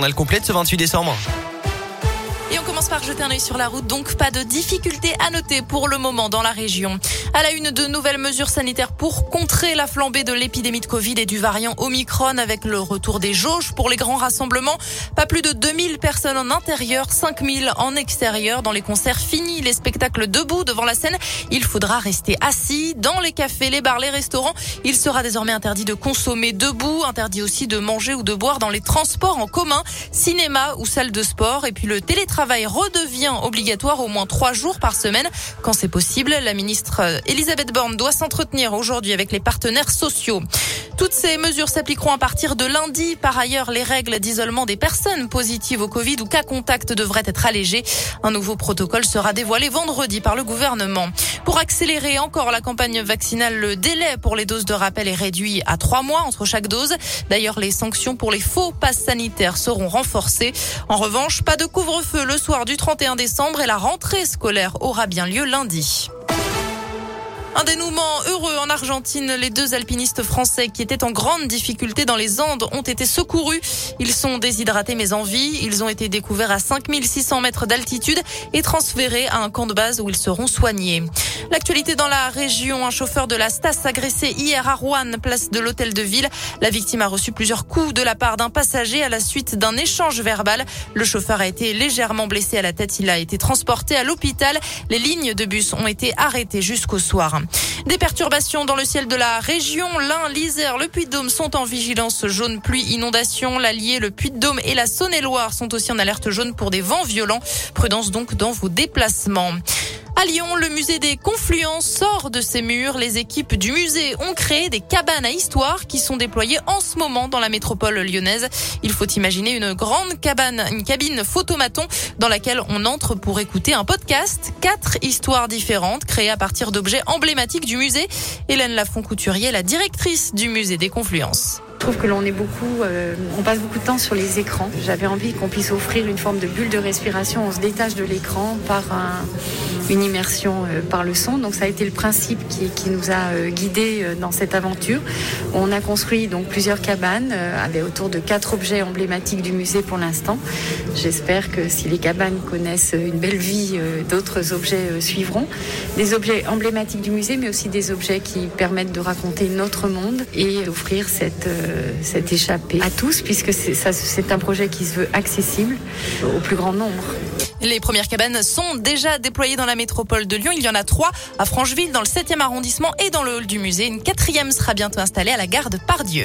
On a le complet ce 28 décembre. Par un œil sur la route, donc pas de difficultés à noter pour le moment dans la région. À la une de nouvelles mesures sanitaires pour contrer la flambée de l'épidémie de Covid et du variant Omicron avec le retour des jauges pour les grands rassemblements. Pas plus de 2000 personnes en intérieur, 5000 en extérieur. Dans les concerts finis, les spectacles debout devant la scène, il faudra rester assis. Dans les cafés, les bars, les restaurants, il sera désormais interdit de consommer debout, interdit aussi de manger ou de boire dans les transports en commun, cinéma ou salle de sport. Et puis le télétravail travail redevient obligatoire au moins trois jours par semaine quand c'est possible. La ministre euh, Elisabeth Borne doit s'entretenir aujourd'hui avec les partenaires sociaux. Toutes ces mesures s'appliqueront à partir de lundi. Par ailleurs, les règles d'isolement des personnes positives au Covid ou cas contact devraient être allégées. Un nouveau protocole sera dévoilé vendredi par le gouvernement. Pour accélérer encore la campagne vaccinale, le délai pour les doses de rappel est réduit à trois mois entre chaque dose. D'ailleurs, les sanctions pour les faux passes sanitaires seront renforcées. En revanche, pas de couvre-feu le soir du 31 décembre et la rentrée scolaire aura bien lieu lundi. Un dénouement heureux en Argentine. Les deux alpinistes français qui étaient en grande difficulté dans les Andes ont été secourus. Ils sont déshydratés mais en vie. Ils ont été découverts à 5600 mètres d'altitude et transférés à un camp de base où ils seront soignés. L'actualité dans la région, un chauffeur de la Stas agressé hier à Rouen, place de l'hôtel de ville. La victime a reçu plusieurs coups de la part d'un passager à la suite d'un échange verbal. Le chauffeur a été légèrement blessé à la tête. Il a été transporté à l'hôpital. Les lignes de bus ont été arrêtées jusqu'au soir. Des perturbations dans le ciel de la région. L'Ain, l'Isère, le Puy-de-Dôme sont en vigilance jaune pluie inondation. L'Allier, le Puy-de-Dôme et la Saône-et-Loire sont aussi en alerte jaune pour des vents violents. Prudence donc dans vos déplacements. À Lyon, le musée des Confluences sort de ses murs. Les équipes du musée ont créé des cabanes à histoire qui sont déployées en ce moment dans la métropole lyonnaise. Il faut imaginer une grande cabane, une cabine photomaton dans laquelle on entre pour écouter un podcast. Quatre histoires différentes créées à partir d'objets emblématiques du musée. Hélène Lafont-Couturier, la directrice du musée des Confluences. Je trouve que l'on est beaucoup, euh, on passe beaucoup de temps sur les écrans. J'avais envie qu'on puisse offrir une forme de bulle de respiration. On se détache de l'écran par un, une immersion euh, par le son. Donc ça a été le principe qui, nous a euh, guidés dans cette aventure. On a construit donc plusieurs cabanes avec autour de quatre objets emblématiques du musée pour l'instant. J'espère que si les cabanes connaissent une belle vie, d'autres objets suivront. Des objets emblématiques du musée, mais aussi des objets qui permettent de raconter notre monde et offrir cette, cette échappée à tous, puisque c'est un projet qui se veut accessible au plus grand nombre. Les premières cabanes sont déjà déployées dans la métropole de Lyon. Il y en a trois à Francheville, dans le 7e arrondissement et dans le hall du musée. Une quatrième sera bientôt installée à la gare de Pardieu.